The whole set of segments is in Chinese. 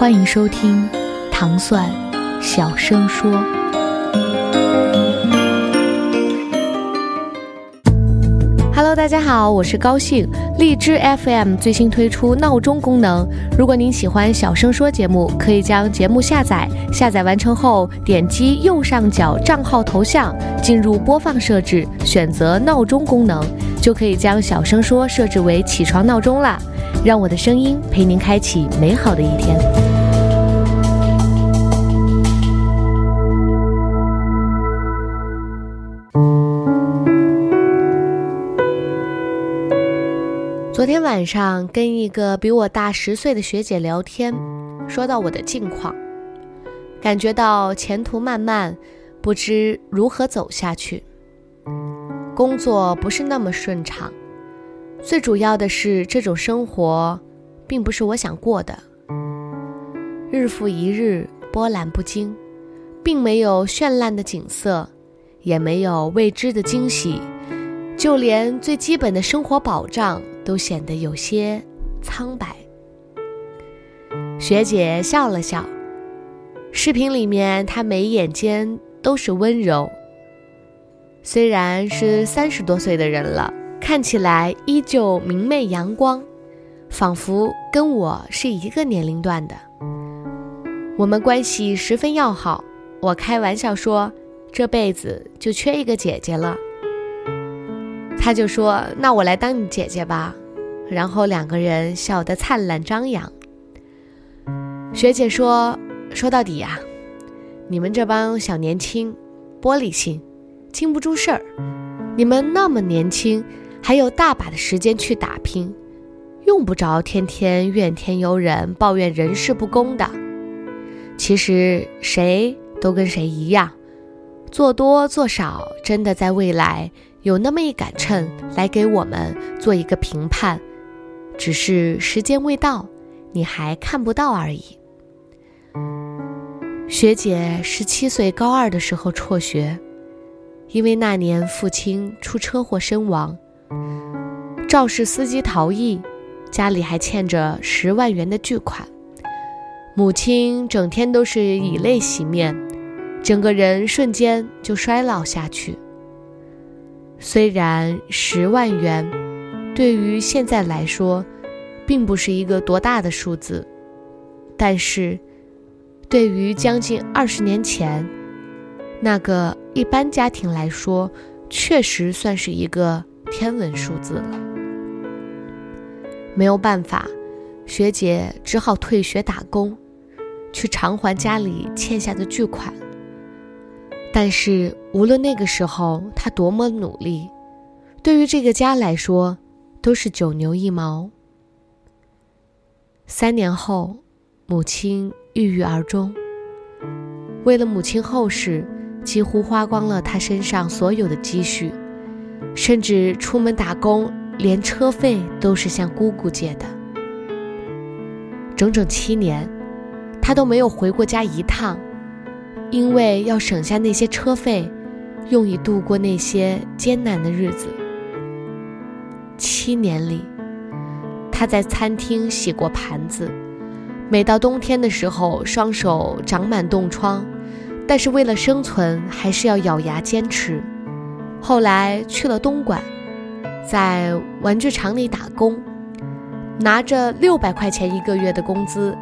欢迎收听《糖蒜小声说》。Hello，大家好，我是高兴。荔枝 FM 最新推出闹钟功能，如果您喜欢小声说节目，可以将节目下载。下载完成后，点击右上角账号头像，进入播放设置，选择闹钟功能，就可以将小声说设置为起床闹钟啦。让我的声音陪您开启美好的一天。昨天晚上跟一个比我大十岁的学姐聊天，说到我的近况，感觉到前途漫漫，不知如何走下去。工作不是那么顺畅，最主要的是这种生活，并不是我想过的。日复一日，波澜不惊，并没有绚烂的景色，也没有未知的惊喜，就连最基本的生活保障都显得有些苍白。学姐笑了笑，视频里面她眉眼间都是温柔。虽然是三十多岁的人了，看起来依旧明媚阳光，仿佛跟我是一个年龄段的。我们关系十分要好，我开玩笑说这辈子就缺一个姐姐了。他就说：“那我来当你姐姐吧。”然后两个人笑得灿烂张扬。学姐说：“说到底呀、你们这帮小年轻，玻璃心，经不住事儿。你们那么年轻，还有大把的时间去打拼，用不着天天怨天尤人，抱怨人事不公的。其实谁都跟谁一样，做多做少，真的在未来有那么一杆秤来给我们做一个评判，只是时间未到，你还看不到而已。学姐十七岁高二的时候辍学，因为那年父亲出车祸身亡，肇事司机逃逸，家里还欠着十万元的巨款，母亲整天都是以泪洗面，整个人瞬间就衰老下去。虽然十万元对于现在来说，并不是一个多大的数字，但是。对于将近二十年前那个一般家庭来说，确实算是一个天文数字了。没有办法，学姐只好退学打工，去偿还家里欠下的巨款。但是无论那个时候她多么努力，对于这个家来说，都是九牛一毛。三年后，母亲。郁郁而终。为了母亲后事，几乎花光了他身上所有的积蓄，甚至出门打工，连车费都是向姑姑借的。整整七年，他都没有回过家一趟，因为要省下那些车费，用以度过那些艰难的日子。七年里，他在餐厅洗过盘子。每到冬天的时候，双手长满冻疮，但是为了生存，还是要咬牙坚持。后来去了东莞，在玩具厂里打工，拿着六百块钱一个月的工资，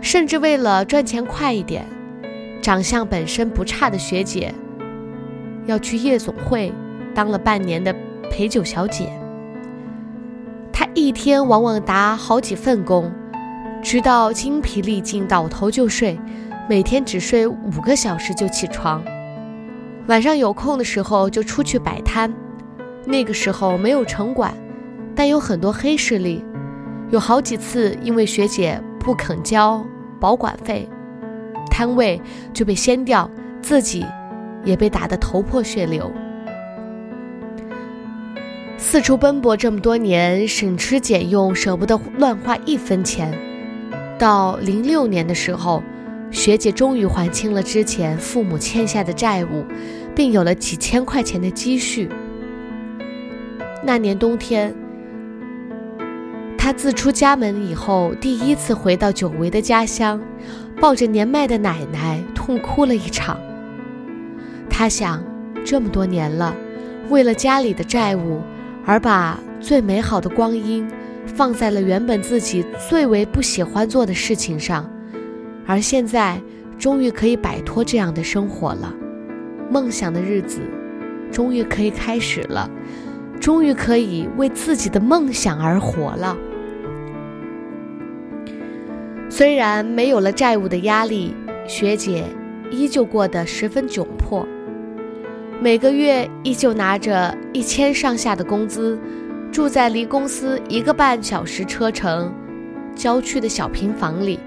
甚至为了赚钱快一点，长相本身不差的学姐，要去夜总会当了半年的陪酒小姐。她一天往往打好几份工。直到精疲力尽，倒头就睡，每天只睡五个小时就起床。晚上有空的时候就出去摆摊。那个时候没有城管，但有很多黑势力。有好几次因为学姐不肯交保管费，摊位就被掀掉，自己也被打得头破血流。四处奔波这么多年，省吃俭用，舍不得乱花一分钱。到零六年的时候，学姐终于还清了之前父母欠下的债务，并有了几千块钱的积蓄。那年冬天，她自出家门以后，第一次回到久违的家乡，抱着年迈的奶奶痛哭了一场。她想，这么多年了，为了家里的债务。而把最美好的光阴放在了原本自己最为不喜欢做的事情上，而现在终于可以摆脱这样的生活了，梦想的日子终于可以开始了，终于可以为自己的梦想而活了。虽然没有了债务的压力，学姐依旧过得十分窘迫。每个月依旧拿着一千上下的工资，住在离公司一个半小时车程、郊区的小平房里，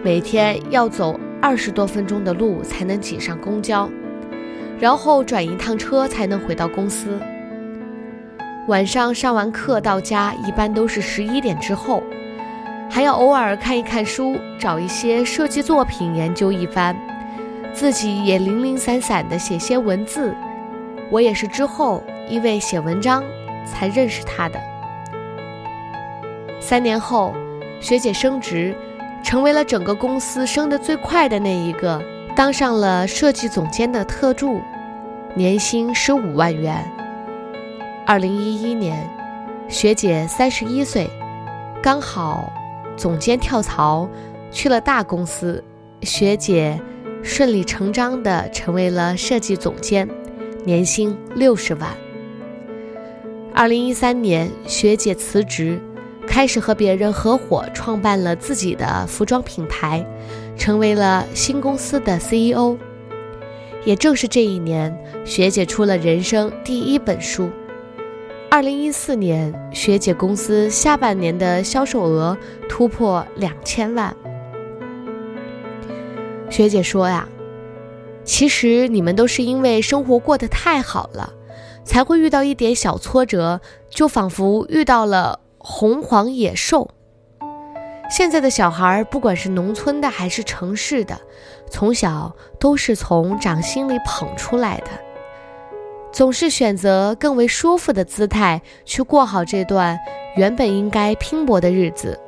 每天要走二十多分钟的路才能挤上公交，然后转一趟车才能回到公司。晚上上完课到家一般都是十一点之后，还要偶尔看一看书，找一些设计作品研究一番，自己也零零散散的写些文字。我也是之后因为写文章才认识他的。三年后，学姐升职，成为了整个公司升得最快的那一个，当上了设计总监的特助，年薪十五万元。二零一一年，学姐三十一岁，刚好总监跳槽去了大公司，学姐顺理成章地成为了设计总监。年薪六十万。二零一三年，学姐辞职，开始和别人合伙创办了自己的服装品牌，成为了新公司的 CEO。也正是这一年，学姐出了人生第一本书。二零一四年，学姐公司下半年的销售额突破两千万。学姐说呀。其实你们都是因为生活过得太好了，才会遇到一点小挫折，就仿佛遇到了洪荒野兽。现在的小孩，不管是农村的还是城市的，从小都是从掌心里捧出来的，总是选择更为舒服的姿态去过好这段原本应该拼搏的日子。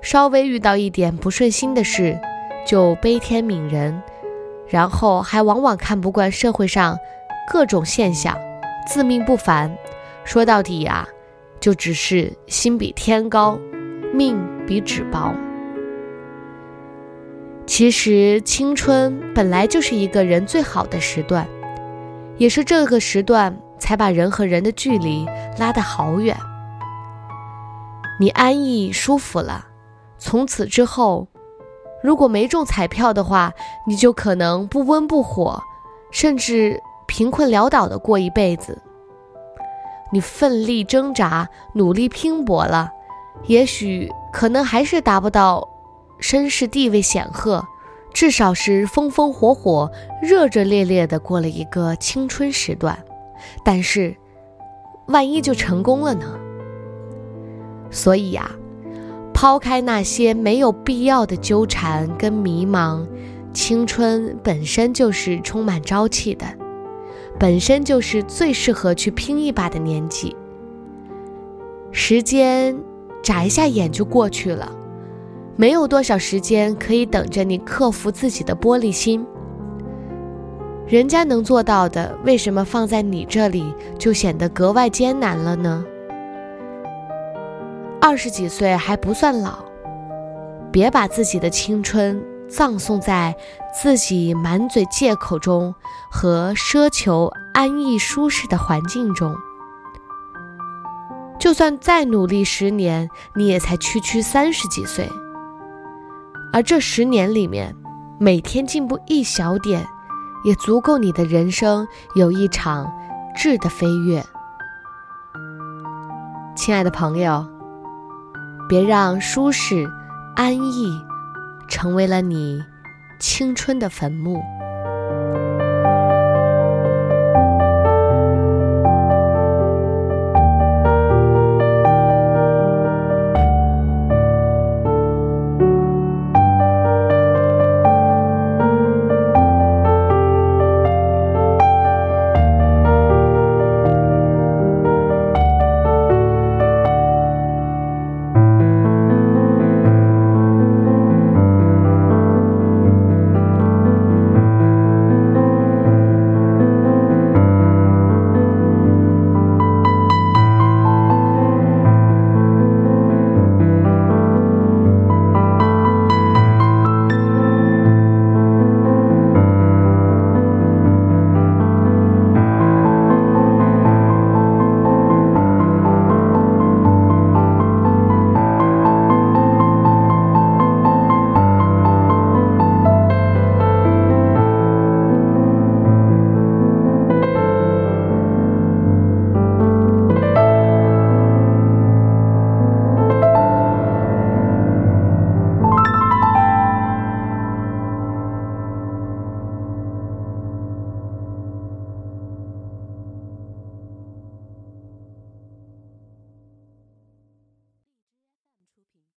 稍微遇到一点不顺心的事，就悲天悯人。然后还往往看不惯社会上各种现象，自命不凡。说到底呀，就只是心比天高，命比纸薄。其实青春本来就是一个人最好的时段，也是这个时段才把人和人的距离拉得好远。你安逸舒服了，从此之后。如果没中彩票的话，你就可能不温不火，甚至贫困潦倒的过一辈子。你奋力挣扎、努力拼搏了，也许可能还是达不到身世地位显赫，至少是风风火火、热热烈烈的过了一个青春时段。但是，万一就成功了呢？所以呀。抛开那些没有必要的纠缠跟迷茫，青春本身就是充满朝气的，本身就是最适合去拼一把的年纪。时间眨一下眼就过去了，没有多少时间可以等着你克服自己的玻璃心。人家能做到的，为什么放在你这里就显得格外艰难了呢？二十几岁还不算老，别把自己的青春葬送在自己满嘴借口中和奢求安逸舒适的环境中。就算再努力十年，你也才区区三十几岁，而这十年里面，每天进步一小点，也足够你的人生有一场质的飞跃。亲爱的朋友。别让舒适、安逸成为了你青春的坟墓。